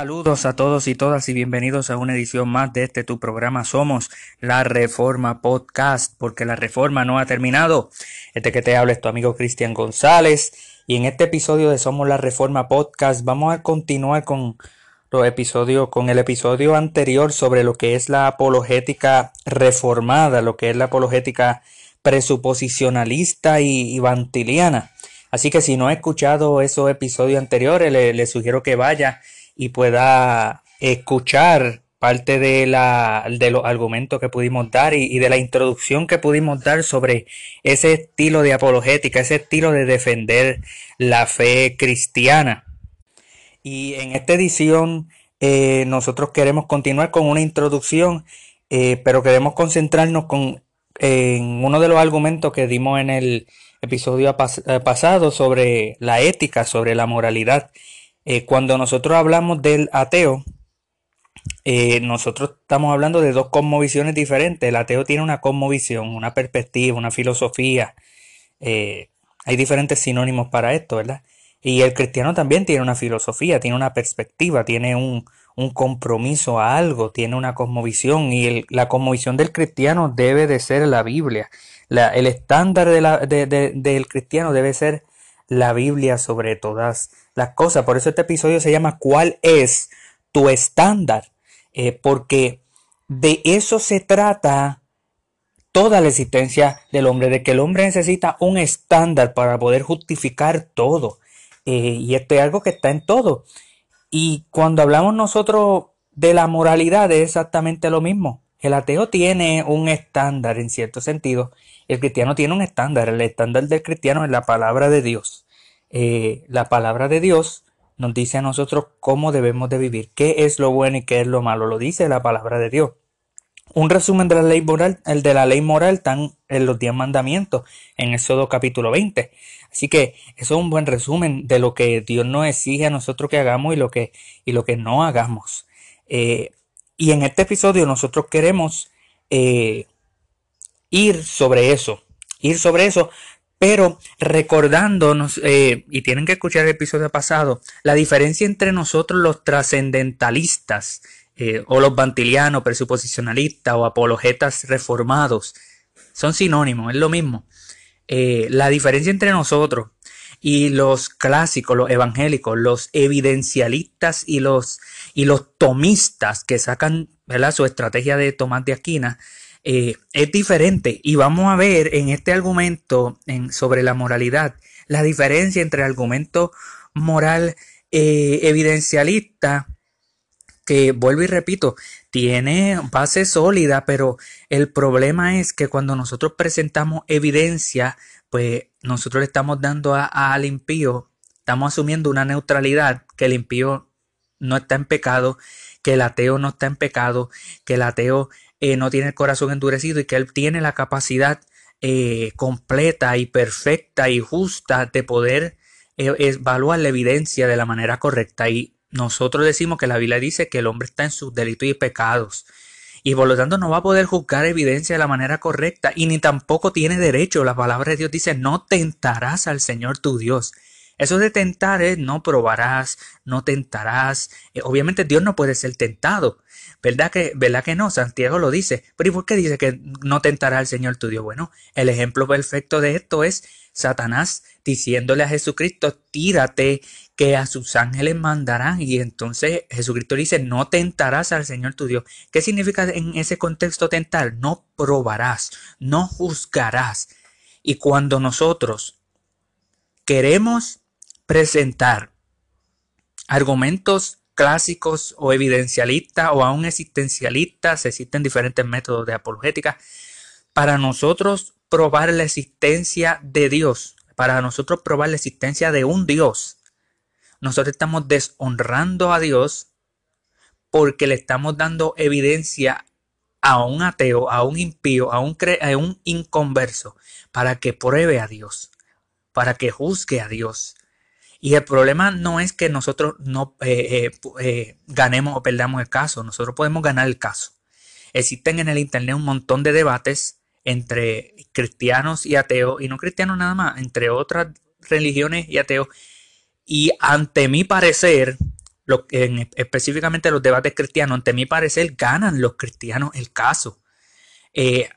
Saludos a todos y todas y bienvenidos a una edición más de este tu programa Somos la Reforma Podcast, porque la reforma no ha terminado. Este que te habla es tu amigo Cristian González y en este episodio de Somos la Reforma Podcast vamos a continuar con los episodios con el episodio anterior sobre lo que es la apologética reformada, lo que es la apologética presuposicionalista y, vantiliana. Así que si no ha escuchado esos episodios anteriores, le, le sugiero que vaya y pueda escuchar parte de, la, de los argumentos que pudimos dar y, de la introducción que pudimos dar sobre ese estilo de apologética, ese estilo de defender la fe cristiana. Y en esta edición eh, nosotros queremos continuar con una introducción, eh, pero queremos concentrarnos con, en uno de los argumentos que dimos en el episodio eh, pasado sobre la ética, sobre la moralidad. Eh, cuando nosotros hablamos del ateo, eh, nosotros estamos hablando de dos cosmovisiones diferentes. El ateo tiene una cosmovisión, una perspectiva, una filosofía. Eh, hay diferentes sinónimos para esto, ¿verdad? Y el cristiano también tiene una filosofía, tiene una perspectiva, tiene un, compromiso a algo, tiene una cosmovisión. Y la cosmovisión del cristiano debe de ser la Biblia. el estándar del cristiano debe ser la Biblia sobre todas las cosas. Por eso este episodio se llama ¿Cuál es tu estándar? Eh, porque de eso se trata toda la existencia del hombre, de que el hombre necesita un estándar para poder justificar todo. Eh, y esto es algo que está en todo. Y cuando hablamos nosotros de la moralidad es exactamente lo mismo. El ateo tiene un estándar en cierto sentido. El cristiano tiene un estándar. El estándar del cristiano es la palabra de Dios. Eh, la palabra de Dios nos dice a nosotros cómo debemos de vivir, qué es lo bueno y qué es lo malo, lo dice la palabra de Dios. Un resumen de la ley moral, el de la ley moral están en los diez mandamientos, en Éxodo capítulo 20. Así que eso es un buen resumen de lo que Dios nos exige a nosotros que hagamos y lo que, y lo que no hagamos. Eh, y en este episodio nosotros queremos eh, ir sobre eso, ir sobre eso pero recordándonos, eh, y tienen que escuchar el episodio pasado, la diferencia entre nosotros los trascendentalistas, eh, o los bantilianos, presuposicionalistas o apologetas reformados, son sinónimos, es lo mismo. Eh, la diferencia entre nosotros y los clásicos, los evangélicos, los evidencialistas y los, y los tomistas que sacan ¿verdad? su estrategia de Tomás de Aquina, eh, es diferente. Y vamos a ver en este argumento sobre la moralidad la diferencia entre el argumento moral eh, evidencialista que vuelvo y repito, tiene base sólida, pero el problema es que cuando nosotros presentamos evidencia, pues nosotros le estamos dando al impío, estamos asumiendo una neutralidad, que el impío no está en pecado, que el ateo no está en pecado, que el ateo eh, no tiene el corazón endurecido y que Él tiene la capacidad eh, completa y perfecta y justa de poder eh, evaluar la evidencia de la manera correcta. Y nosotros decimos que la Biblia dice que el hombre está en sus delitos y pecados. Y por lo tanto no va a poder juzgar evidencia de la manera correcta y ni tampoco tiene derecho. La palabra de Dios dice, no tentarás al Señor tu Dios. Eso de tentar es no probarás, no tentarás. obviamente Dios no puede ser tentado. ¿Verdad que, ¿Verdad que no? Santiago lo dice. Pero ¿y por qué dice que no tentará al Señor tu Dios? Bueno, el ejemplo perfecto de esto es Satanás diciéndole a Jesucristo, tírate, que a sus ángeles mandarán. Y entonces Jesucristo dice, no tentarás al Señor tu Dios. ¿Qué significa en ese contexto tentar? No probarás, no juzgarás. Y cuando nosotros queremos presentar argumentos clásicos o evidencialistas o aún existencialistas, existen diferentes métodos de apologética, para nosotros probar la existencia de Dios, para nosotros probar la existencia de un Dios, nosotros estamos deshonrando a Dios porque le estamos dando evidencia a un ateo, a un impío, a un, a un inconverso, para que pruebe a Dios, para que juzgue a Dios, y el problema no es que nosotros no eh, eh, eh, ganemos o perdamos el caso, nosotros podemos ganar el caso. Existen en el Internet un montón de debates entre cristianos y ateos, y no cristianos nada más, entre otras religiones y ateos. Y ante mi parecer, específicamente los debates cristianos, ante mi parecer, ganan los cristianos el caso.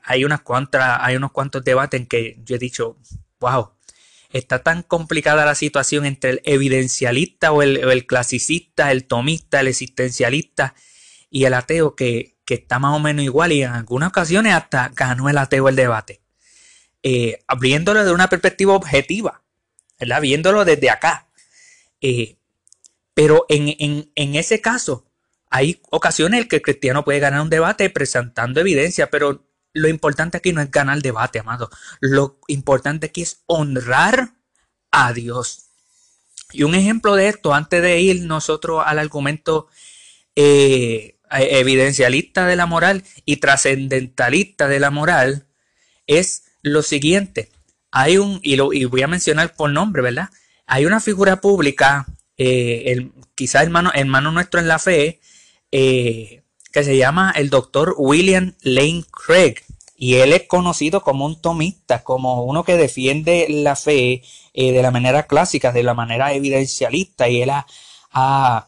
Hay, unas cuantas, hay unos cuantos debates en que yo he dicho, wow, está tan complicada la situación entre el evidencialista o el, clasicista, el tomista, el existencialista y el ateo que, está más o menos igual y en algunas ocasiones hasta ganó el ateo el debate. Eh, abriéndolo de una perspectiva objetiva, ¿verdad? Viéndolo desde acá. Eh, pero en, en, ese caso, hay ocasiones en que el cristiano puede ganar un debate presentando evidencia, pero lo importante aquí no es ganar debate, amado. Lo importante aquí es honrar a Dios. Y un ejemplo de esto, antes de ir nosotros al argumento eh, evidencialista de la moral y trascendentalista de la moral, es lo siguiente. Hay un, y, y voy a mencionar por nombre, ¿verdad? Hay una figura pública eh, el, quizás hermano, hermano nuestro en la fe, eh, que se llama el doctor William Lane Craig. Y él es conocido como un tomista, como uno que defiende la fe eh, de la manera clásica, de la manera evidencialista. Y él ha,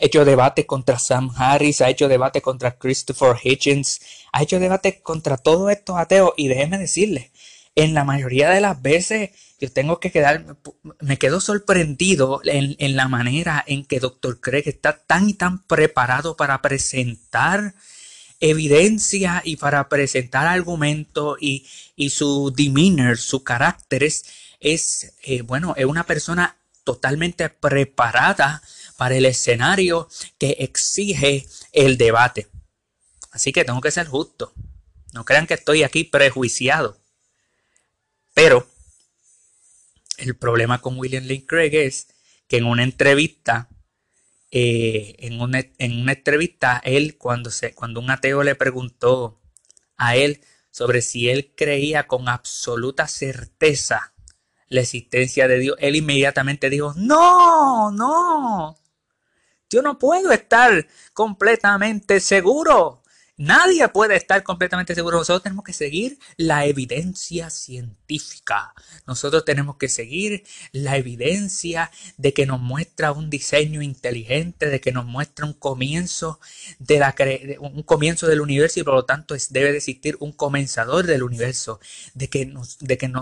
hecho debates contra Sam Harris, ha hecho debates contra Christopher Hitchens, ha hecho debates contra todos estos ateos. Y déjeme decirle, en la mayoría de las veces yo tengo que quedar, me quedo sorprendido en, la manera en que Dr. Craig está tan y tan preparado para presentar evidencia y para presentar argumentos y, su demeanor, su carácter es, es eh, bueno, es una persona totalmente preparada para el escenario que exige el debate. Así que tengo que ser justo. No crean que estoy aquí prejuiciado. Pero el problema con William Lane Craig es que en una entrevista, eh, en, una, entrevista, él, cuando, se, cuando un ateo le preguntó a él sobre si él creía con absoluta certeza la existencia de Dios, él inmediatamente dijo, no, no, yo no puedo estar completamente seguro. Nadie puede estar completamente seguro. Nosotros tenemos que seguir la evidencia científica. Nosotros tenemos que seguir la evidencia de que nos muestra un diseño inteligente, de que nos muestra un comienzo de la un comienzo del universo y por lo tanto debe de existir un comenzador del universo, de que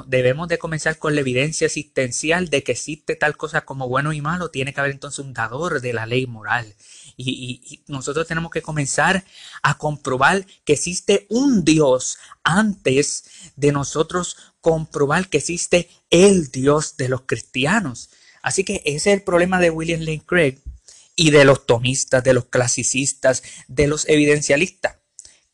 debemos de comenzar con la evidencia existencial de que existe tal cosa como bueno y malo, tiene que haber entonces un dador de la ley moral. Y, nosotros tenemos que comenzar a comprobar que existe un Dios antes de nosotros comprobar que existe el Dios de los cristianos. Así que ese es el problema de William Lane Craig y de los tomistas, de los clasicistas, de los evidencialistas,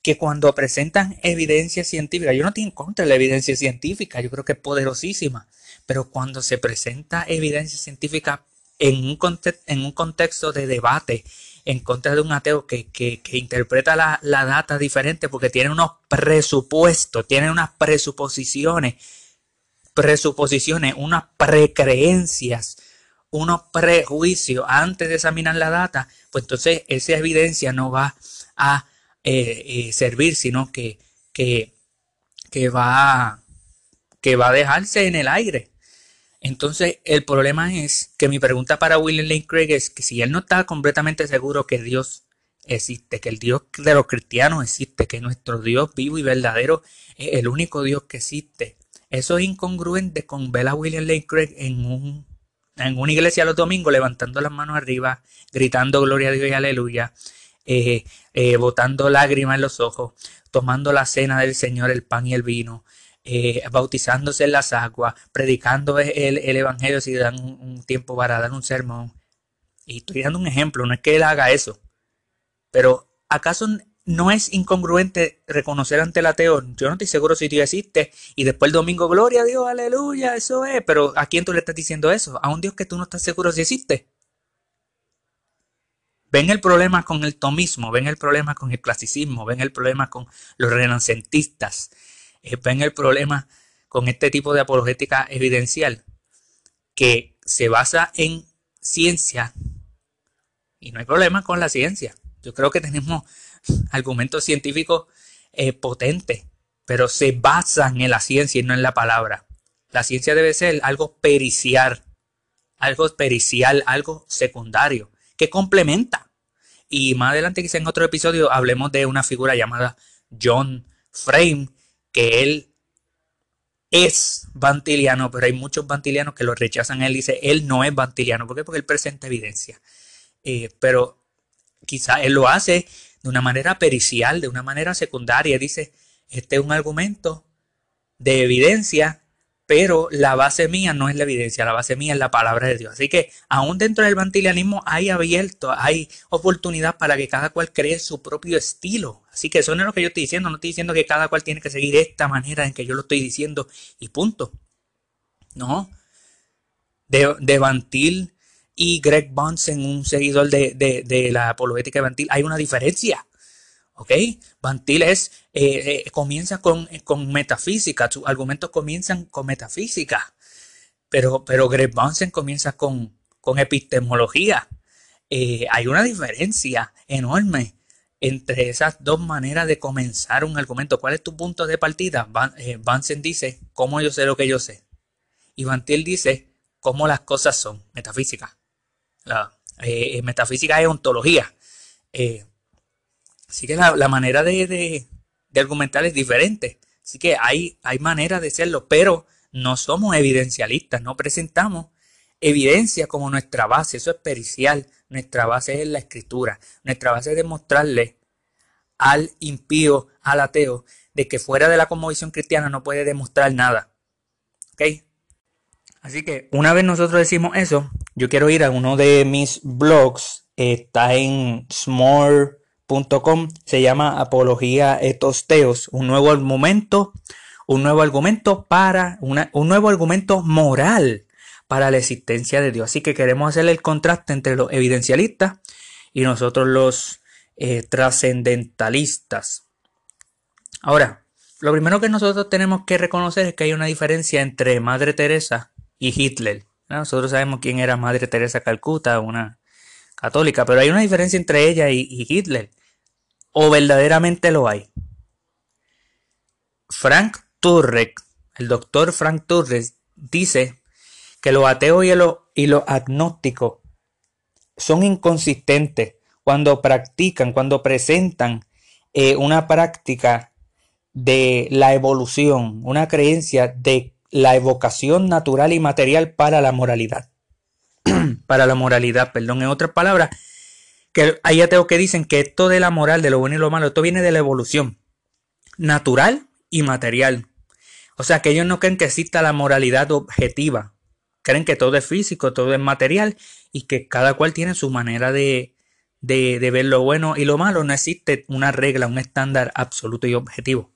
que cuando presentan evidencia científica, yo no estoy en contra de la evidencia científica, yo creo que es poderosísima, pero cuando se presenta evidencia científica en un, en un contexto de debate en contra de un ateo que, interpreta la, data diferente porque tiene unos presupuestos, tiene unas presuposiciones, presuposiciones, unas precreencias, unos prejuicios antes de examinar la data, pues entonces esa evidencia no va a eh, eh, servir, sino que, que, que, va, que va a dejarse en el aire. Entonces, el problema es que mi pregunta para William Lane Craig es que si él no está completamente seguro que Dios existe, que el Dios de los cristianos existe, que nuestro Dios vivo y verdadero es el único Dios que existe, eso es incongruente con ver a William Lane Craig en, un, en una iglesia los domingos levantando las manos arriba, gritando gloria a Dios y aleluya, eh, eh, botando lágrimas en los ojos, tomando la cena del Señor, el pan y el vino, eh, bautizándose en las aguas, predicando el, Evangelio si dan un, tiempo para dar un sermón. Y estoy dando un ejemplo, no es que él haga eso. Pero ¿acaso no es incongruente reconocer ante el ateo? Yo no estoy seguro si Dios existe. Y después el domingo, gloria a Dios, aleluya, eso es. Pero ¿a quién tú le estás diciendo eso? A un Dios que tú no estás seguro si existe. Ven el problema con el tomismo, ven el problema con el clasicismo, ven el problema con los renacentistas, ven el problema con este tipo de apologética evidencial que se basa en ciencia y no hay problema con la ciencia. Yo creo que tenemos argumentos científicos eh, potentes, pero se basan en la ciencia y no en la palabra. La ciencia debe ser algo pericial, algo pericial, algo secundario, que complementa. Y más adelante quizá en otro episodio hablemos de una figura llamada John Frame, que él es bantiliano, pero hay muchos bantilianos que lo rechazan. Él dice, él no es bantiliano. ¿Por qué? Porque él presenta evidencia. Eh, pero quizá él lo hace de una manera pericial, de una manera secundaria. Dice, este es un argumento de evidencia pero la base mía no es la evidencia, la base mía es la palabra de Dios. Así que aún dentro del bantilianismo hay abierto, hay oportunidad para que cada cual cree su propio estilo. Así que eso no es lo que yo estoy diciendo, no estoy diciendo que cada cual tiene que seguir esta manera en que yo lo estoy diciendo y punto. No. De, de Bantil y Greg Bunsen, un seguidor de, de la apologética de Bantil, hay una diferencia. ¿Ok? Bantil es, eh, eh, comienza con, con, metafísica, sus argumentos comienzan con metafísica, pero, pero Greg Bunsen comienza con, con epistemología. Eh, hay una diferencia enorme entre esas dos maneras de comenzar un argumento. ¿Cuál es tu punto de partida? Bunsen dice, ¿cómo yo sé lo que yo sé? Y Bantil dice, cómo las cosas son, metafísica. La, metafísica es ontología. Así que la, manera de, argumentar es diferente. Así que hay, hay maneras de serlo, pero no somos evidencialistas, no presentamos evidencia como nuestra base, eso es pericial. Nuestra base es la escritura. Nuestra base es demostrarle al impío, al ateo, de que fuera de la conmovisión cristiana no puede demostrar nada. ¿Ok? Así que una vez nosotros decimos eso, yo quiero ir a uno de mis blogs, está en Small se llama Apología Etosteos, un nuevo argumento, un nuevo argumento para un nuevo argumento moral para la existencia de Dios. Así que queremos hacer el contraste entre los evidencialistas y nosotros los eh, trascendentalistas. Ahora, lo primero que nosotros tenemos que reconocer es que hay una diferencia entre Madre Teresa y Hitler. Nosotros sabemos quién era Madre Teresa Calcuta, una católica, pero hay una diferencia entre ella y, Hitler. ¿O verdaderamente lo hay? Frank Turek, el doctor Frank Turek, dice que los ateos y los, agnósticos son inconsistentes cuando practican, cuando presentan eh, una práctica de la evolución, una creencia de la evocación natural y material para la moralidad. para la moralidad, perdón. En otras palabras, que hay ateos que dicen que esto de la moral, de lo bueno y lo malo, esto viene de la evolución natural y material. O sea, que ellos no creen que exista la moralidad objetiva. Creen que todo es físico, todo es material y que cada cual tiene su manera de, de, ver lo bueno y lo malo. No existe una regla, un estándar absoluto y objetivo.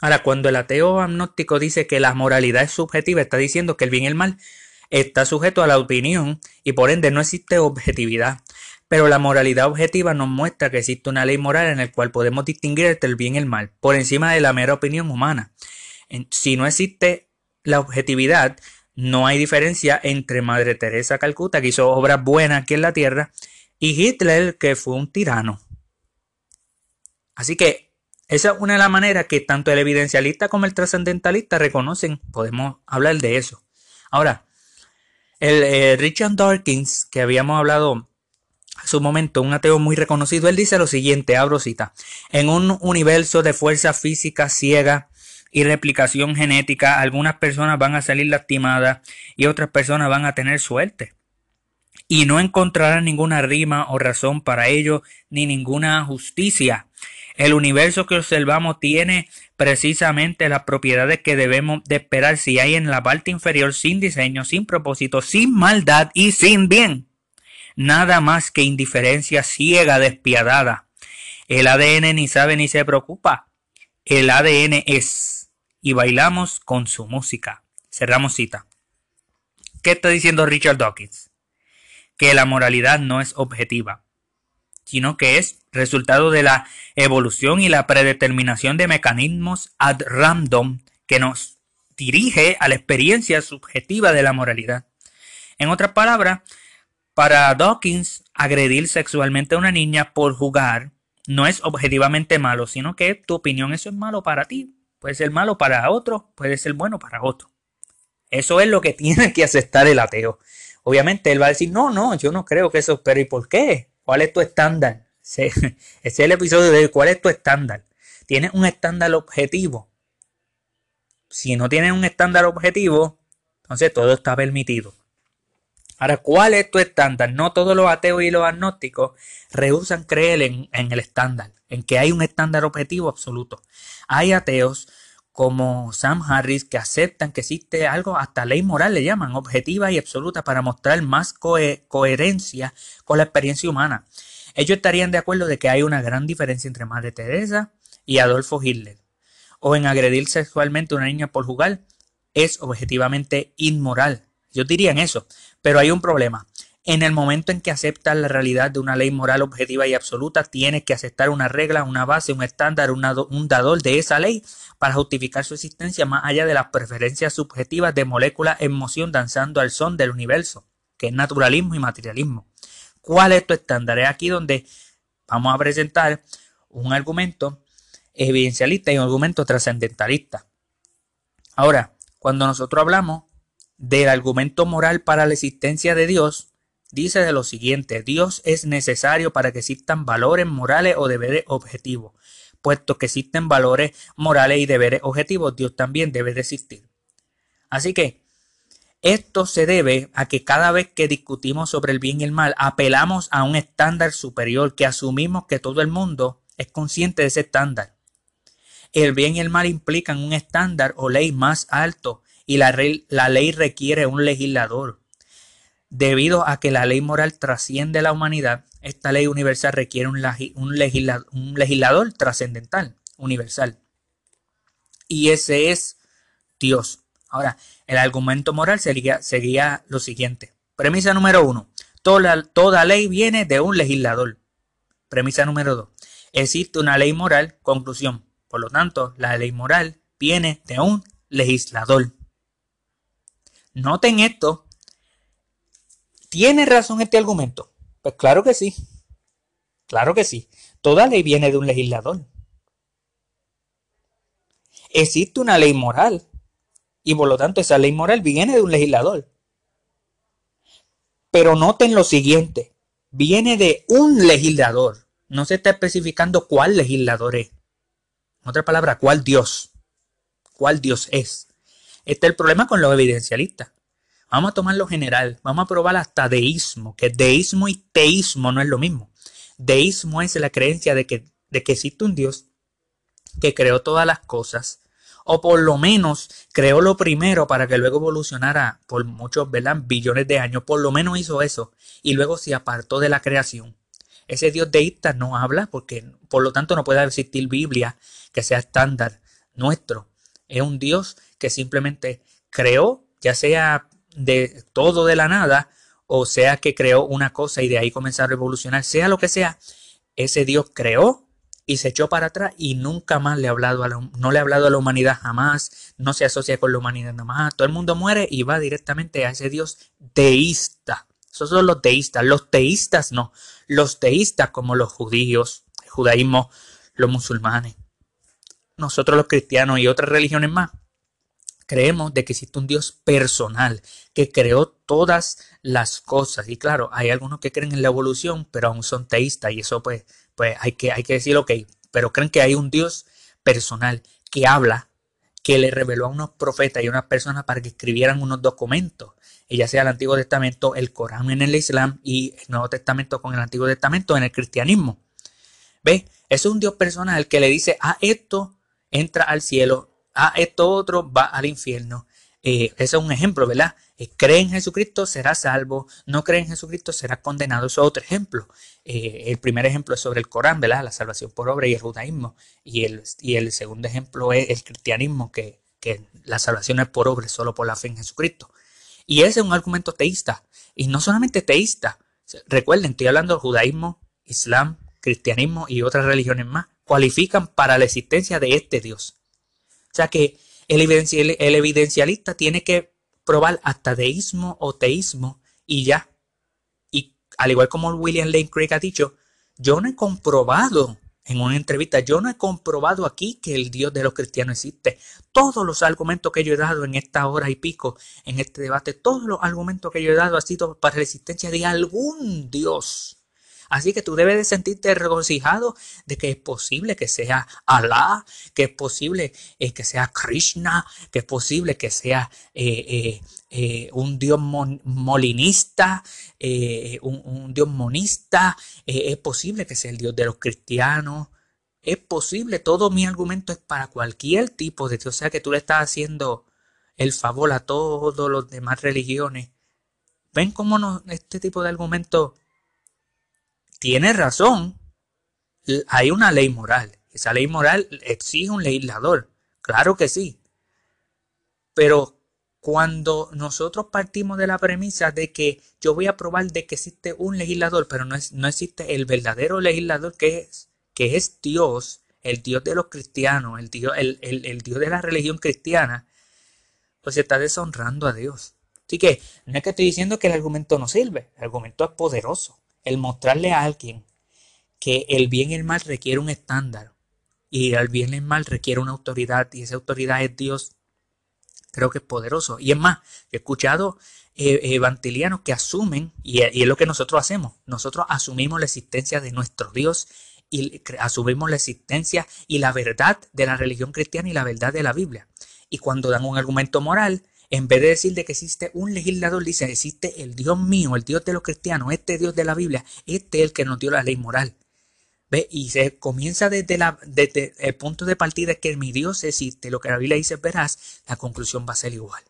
Ahora, cuando el ateo agnóstico dice que la moralidad es subjetiva, está diciendo que el bien y el mal está sujeto a la opinión y por ende no existe objetividad. Pero la moralidad objetiva nos muestra que existe una ley moral en la cual podemos distinguir entre el bien y el mal, por encima de la mera opinión humana. Si no existe la objetividad, no hay diferencia entre Madre Teresa Calcuta, que hizo obras buenas aquí en la tierra, y Hitler, que fue un tirano. Así que esa es una de las maneras que tanto el evidencialista como el trascendentalista reconocen. Podemos hablar de eso. Ahora, el eh, Richard Dawkins, que habíamos hablado hace un momento, un ateo muy reconocido, él dice lo siguiente, abro cita, en un universo de fuerza física ciega y replicación genética, algunas personas van a salir lastimadas y otras personas van a tener suerte. Y no encontrarán ninguna rima o razón para ello, ni ninguna justicia. El universo que observamos tiene precisamente las propiedades que debemos de esperar si hay en la parte inferior sin diseño, sin propósito, sin maldad y sin bien. Nada más que indiferencia ciega, despiadada. El ADN ni sabe ni se preocupa. El ADN es. Y bailamos con su música. Cerramos cita. ¿Qué está diciendo Richard Dawkins? Que la moralidad no es objetiva sino que es resultado de la evolución y la predeterminación de mecanismos ad random que nos dirige a la experiencia subjetiva de la moralidad. En otras palabras, para Dawkins, agredir sexualmente a una niña por jugar no es objetivamente malo, sino que tu opinión eso es malo para ti, puede ser malo para otro, puede ser bueno para otro. Eso es lo que tiene que aceptar el ateo. obviamente él va a decir, no, no, yo no creo que eso, pero ¿y por qué? ¿Cuál es tu estándar? Ese, es el episodio de cuál es tu estándar. ¿Tienes un estándar objetivo? Si no tienes un estándar objetivo, entonces todo está permitido. Ahora, ¿cuál es tu estándar? No todos los ateos y los agnósticos rehusan creer en, en, el estándar, en que hay un estándar objetivo absoluto. Hay ateos como Sam Harris que aceptan que existe algo, hasta ley moral le llaman, objetiva y absoluta para mostrar más coherencia con la experiencia humana. Ellos estarían de acuerdo de que hay una gran diferencia entre Madre Teresa y Adolfo Hitler. O en agredir sexualmente a una niña por jugar es objetivamente inmoral. Ellos dirían eso. Pero hay un problema. En el momento en que aceptas la realidad de una ley moral objetiva y absoluta, tienes que aceptar una regla, una base, un estándar, un dador de esa ley para justificar su existencia más allá de las preferencias subjetivas de moléculas en moción danzando al son del universo, que es naturalismo y materialismo. ¿Cuál es tu estándar? Es aquí donde vamos a presentar un argumento evidencialista y un argumento trascendentalista. Ahora, cuando nosotros hablamos del argumento moral para la existencia de Dios, dice de lo siguiente, Dios es necesario para que existan valores morales o deberes objetivos. Puesto que existen valores morales y deberes objetivos, Dios también debe de existir. Así que esto se debe a que cada vez que discutimos sobre el bien y el mal, apelamos a un estándar superior que asumimos que todo el mundo es consciente de ese estándar. El bien y el mal implican un estándar o ley más alto y la, ley requiere un legislador. Debido a que la ley moral trasciende la humanidad, esta ley universal requiere un, legislador trascendental, universal. Y ese es Dios. Ahora, el argumento moral sería, sería lo siguiente. Premisa número uno. Toda, toda ley viene de un legislador. Premisa número dos. Existe una ley moral. Conclusión. Por lo tanto, la ley moral viene de un legislador. Noten esto. ¿Tiene razón este argumento? Pues claro que sí. Claro que sí. Toda ley viene de un legislador. Existe una ley moral y por lo tanto esa ley moral viene de un legislador. Pero noten lo siguiente, viene de un legislador. No se está especificando cuál legislador es. En otra palabra, cuál Dios. ¿Cuál Dios es? Este es el problema con los evidencialistas. Vamos a tomar lo general, vamos a probar hasta deísmo, que deísmo y teísmo no es lo mismo. Deísmo es la creencia de que, de que existe un Dios que creó todas las cosas, o por lo menos creó lo primero para que luego evolucionara por muchos billones de años, por lo menos hizo eso, y luego se apartó de la creación. Ese Dios deísta no habla porque por lo tanto no puede existir Biblia que sea estándar nuestro. Es un Dios que simplemente creó, ya sea de todo de la nada, o sea que creó una cosa y de ahí comenzó a revolucionar, sea lo que sea, ese Dios creó y se echó para atrás y nunca más le ha hablado a la, no le ha hablado a la humanidad jamás, no se asocia con la humanidad nada más, todo el mundo muere y va directamente a ese Dios teísta. Esos son los teístas, los teístas no, los teístas como los judíos, el judaísmo, los musulmanes, nosotros los cristianos y otras religiones más, creemos de que existe un Dios personal que creó todas las cosas. Y claro, hay algunos que creen en la evolución, pero aún son teístas y eso pues, pues hay, que, hay que ok, pero creen que hay un Dios personal que habla, que le reveló a unos profetas y a unas personas para que escribieran unos documentos, ya sea el Antiguo Testamento, el Corán en el Islam y el Nuevo Testamento con el Antiguo Testamento en el cristianismo. ¿Ve? Es un Dios personal que le dice, a esto entra al cielo, ah, esto otro va al infierno. Eh, ese es un ejemplo, ¿verdad? Eh, cree en Jesucristo, será salvo. No cree en Jesucristo, será condenado. Eso es otro ejemplo. Eh, el primer ejemplo es sobre el Corán, ¿verdad? La salvación por obra y el judaísmo. Y el, y el segundo ejemplo es el cristianismo, que, que la salvación es por obra, solo por la fe en Jesucristo. Y ese es un argumento teísta. Y no solamente teísta. Recuerden, estoy hablando del judaísmo, islam, cristianismo y otras religiones más. Cualifican para la existencia de este Dios. O sea que el, evidencialista tiene que probar hasta deísmo o teísmo y ya. Y al igual como William Lane Craig ha dicho, yo no he comprobado en una entrevista, yo no he comprobado aquí que el Dios de los cristianos existe. Todos los argumentos que yo he dado en esta hora y pico, en este debate, todos los argumentos que yo he dado han sido para la existencia de algún Dios. Así que tú debes de sentirte regocijado de que es posible que sea Alá, que es posible eh, que sea Krishna, que es posible que sea eh, eh, un dios molinista, un, dios monista, es posible que sea el dios de los cristianos. Es posible, todo mi argumento es para cualquier tipo de Dios. O sea que tú le estás haciendo el favor a todos los demás religiones. ¿Ven cómo no, este tipo de argumentos tiene razón. Hay una ley moral. Esa ley moral exige un legislador. Claro que sí. Pero cuando nosotros partimos de la premisa de que yo voy a probar de que existe un legislador, pero no, es, no existe el verdadero legislador que es, que es Dios, el Dios de los cristianos, el Dios, el, el Dios de la religión cristiana, pues se está deshonrando a Dios. Así que no es que estoy diciendo que el argumento no sirve, el argumento es poderoso el mostrarle a alguien que el bien y el mal requiere un estándar y el bien y el mal requiere una autoridad y esa autoridad es Dios, creo que es poderoso. Y es más, he escuchado eh, evangelianos que asumen, y, y es lo que nosotros hacemos, nosotros asumimos la existencia de nuestro Dios y asumimos la existencia y la verdad de la religión cristiana y la verdad de la Biblia. Y cuando dan un argumento moral, en vez de decir de que existe un legislador, dice, existe el Dios mío, el Dios de los cristianos, este Dios de la Biblia, este es el que nos dio la ley moral. ¿Ve? Y se comienza desde, la, desde el punto de partida que mi Dios existe, lo que la Biblia dice verás, la conclusión va a ser igual.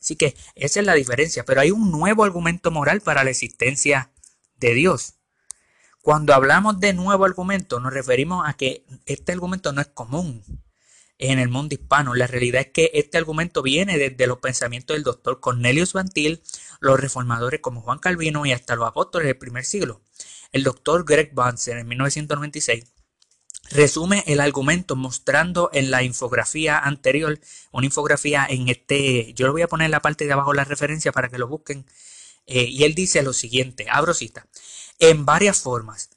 Así que esa es la diferencia, pero hay un nuevo argumento moral para la existencia de Dios. Cuando hablamos de nuevo argumento, nos referimos a que este argumento no es común en el mundo hispano. La realidad es que este argumento viene desde los pensamientos del doctor Cornelius Bantil, los reformadores como Juan Calvino y hasta los apóstoles del primer siglo. El doctor Greg Banzer en 1996 resume el argumento mostrando en la infografía anterior, una infografía en este, yo lo voy a poner en la parte de abajo la referencia para que lo busquen, eh, y él dice lo siguiente, abro cita, en varias formas,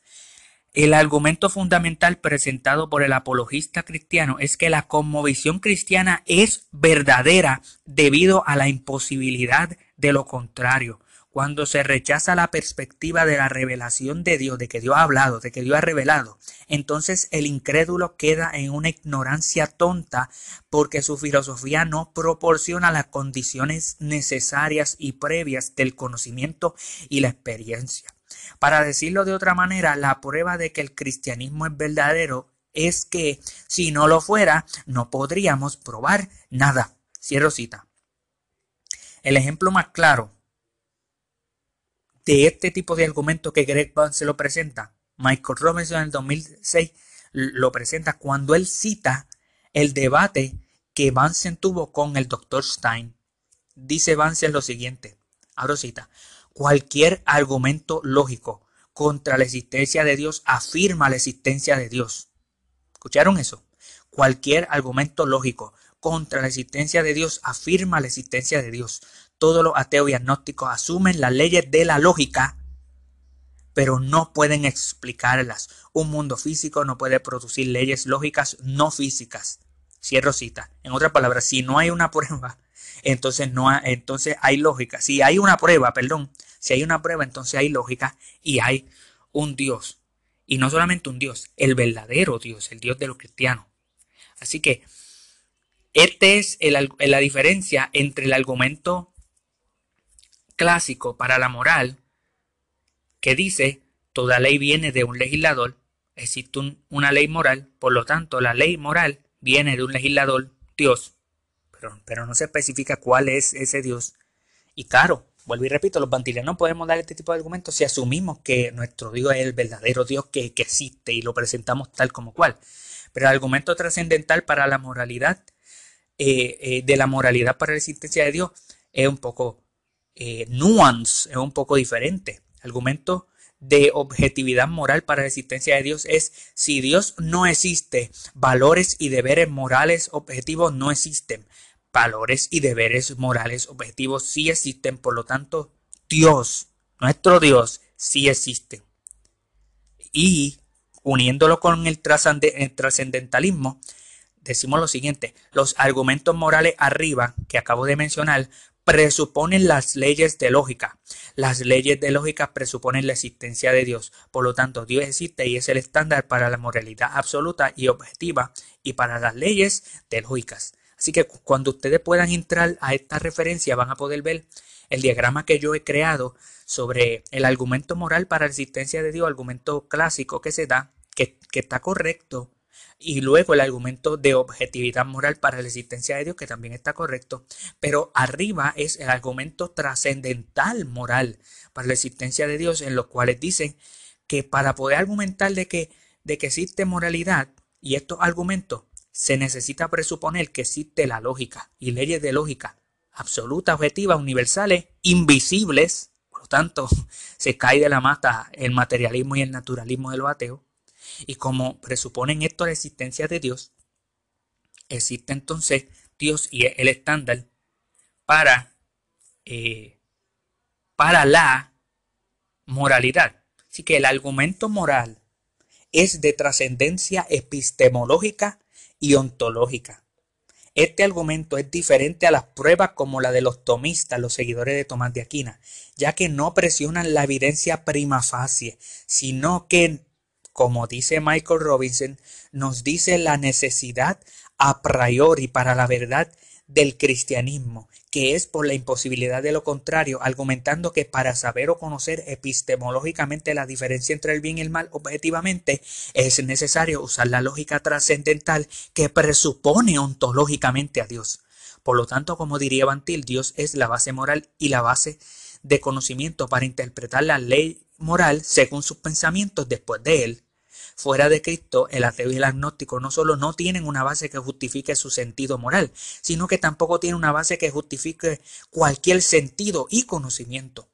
el argumento fundamental presentado por el apologista cristiano es que la conmovisión cristiana es verdadera debido a la imposibilidad de lo contrario. Cuando se rechaza la perspectiva de la revelación de Dios, de que Dios ha hablado, de que Dios ha revelado, entonces el incrédulo queda en una ignorancia tonta porque su filosofía no proporciona las condiciones necesarias y previas del conocimiento y la experiencia. Para decirlo de otra manera, la prueba de que el cristianismo es verdadero es que si no lo fuera, no podríamos probar nada. Cierro cita. El ejemplo más claro de este tipo de argumento que Greg se lo presenta, Michael Robinson en el 2006 lo presenta cuando él cita el debate que Bansen tuvo con el Dr. Stein. Dice Bansen lo siguiente, abro cita, Cualquier argumento lógico contra la existencia de Dios afirma la existencia de Dios. ¿Escucharon eso? Cualquier argumento lógico contra la existencia de Dios afirma la existencia de Dios. Todos los ateos y agnósticos asumen las leyes de la lógica, pero no pueden explicarlas. Un mundo físico no puede producir leyes lógicas no físicas. Cierro cita. En otras palabras, si no hay una prueba, entonces no entonces hay lógica. Si hay una prueba, perdón, si hay una prueba, entonces hay lógica y hay un Dios. Y no solamente un Dios, el verdadero Dios, el Dios de los cristianos. Así que esta es la diferencia entre el argumento clásico para la moral, que dice, toda ley viene de un legislador, existe una ley moral, por lo tanto la ley moral viene de un legislador, Dios, pero, pero no se especifica cuál es ese Dios. Y claro, vuelvo y repito, los bandiles no podemos dar este tipo de argumentos si asumimos que nuestro Dios es el verdadero Dios que, existe y lo presentamos tal como cual. Pero el argumento trascendental para la moralidad, eh, eh, de la moralidad para la existencia de Dios, es un poco eh, nuance, es un poco diferente. Argumento de objetividad moral para la existencia de Dios es si Dios no existe, valores y deberes morales objetivos no existen valores y deberes morales objetivos sí existen, por lo tanto, Dios, nuestro Dios, sí existe. Y Uniéndolo con el trascendentalismo, decimos lo siguiente, los argumentos morales arriba que acabo de mencionar presuponen las leyes de lógica. Las leyes de lógica presuponen la existencia de Dios. Por lo tanto, Dios existe y es el estándar para la moralidad absoluta y objetiva y para las leyes de lógicas. Así que cuando ustedes puedan entrar a esta referencia van a poder ver el diagrama que yo he creado sobre el argumento moral para la existencia de Dios, argumento clásico que se da, que, que está correcto y luego el argumento de objetividad moral para la existencia de Dios, que también está correcto, pero arriba es el argumento trascendental moral para la existencia de Dios, en los cuales dicen que para poder argumentar de que, de que existe moralidad y estos argumentos, se necesita presuponer que existe la lógica y leyes de lógica absolutas, objetivas, universales, invisibles, por lo tanto, se cae de la mata el materialismo y el naturalismo de los ateos, y como presuponen esto la existencia de Dios, existe entonces Dios y el estándar para, eh, para la moralidad. Así que el argumento moral es de trascendencia epistemológica y ontológica. Este argumento es diferente a las pruebas como la de los tomistas, los seguidores de Tomás de Aquina, ya que no presionan la evidencia prima facie, sino que como dice Michael Robinson, nos dice la necesidad a priori para la verdad del cristianismo, que es por la imposibilidad de lo contrario, argumentando que para saber o conocer epistemológicamente la diferencia entre el bien y el mal objetivamente, es necesario usar la lógica trascendental que presupone ontológicamente a Dios. Por lo tanto, como diría Bantil, Dios es la base moral y la base de conocimiento para interpretar la ley moral según sus pensamientos después de él. Fuera de Cristo, el ateo y el agnóstico no solo no tienen una base que justifique su sentido moral, sino que tampoco tienen una base que justifique cualquier sentido y conocimiento.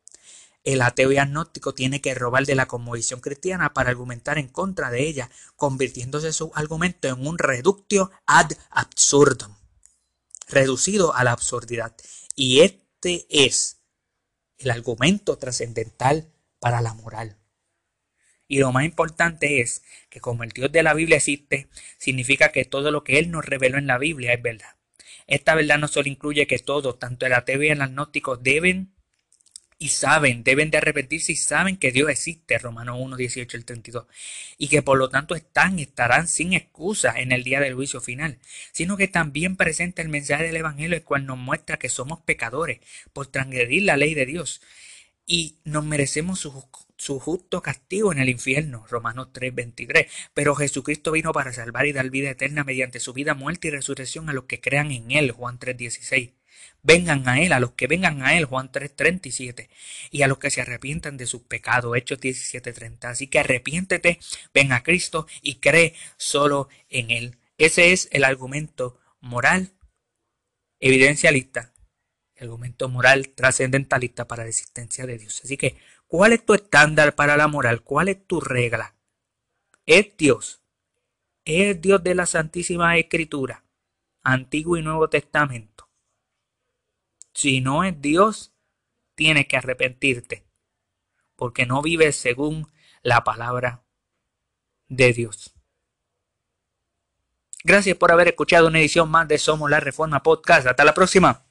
El ateo y agnóstico tiene que robar de la conmovisión cristiana para argumentar en contra de ella, convirtiéndose su argumento en un reductio ad absurdum, reducido a la absurdidad. Y este es el argumento trascendental para la moral. Y lo más importante es que como el Dios de la Biblia existe, significa que todo lo que Él nos reveló en la Biblia es verdad. Esta verdad no solo incluye que todos, tanto el ateo y el agnóstico, deben y saben, deben de arrepentirse y saben que Dios existe, Romanos 1, 18 al 32, y que por lo tanto están estarán sin excusa en el día del juicio final, sino que también presenta el mensaje del Evangelio, el cual nos muestra que somos pecadores por transgredir la ley de Dios y nos merecemos su su justo castigo en el infierno, Romanos 3:23. Pero Jesucristo vino para salvar y dar vida eterna mediante su vida, muerte y resurrección a los que crean en Él, Juan 3:16. Vengan a Él, a los que vengan a Él, Juan 3:37. Y a los que se arrepientan de sus pecados, Hechos 17:30. Así que arrepiéntete, ven a Cristo y cree solo en Él. Ese es el argumento moral evidencialista, el argumento moral trascendentalista para la existencia de Dios. Así que ¿Cuál es tu estándar para la moral? ¿Cuál es tu regla? Es Dios. Es Dios de la Santísima Escritura, Antiguo y Nuevo Testamento. Si no es Dios, tienes que arrepentirte, porque no vives según la palabra de Dios. Gracias por haber escuchado una edición más de Somos la Reforma Podcast. Hasta la próxima.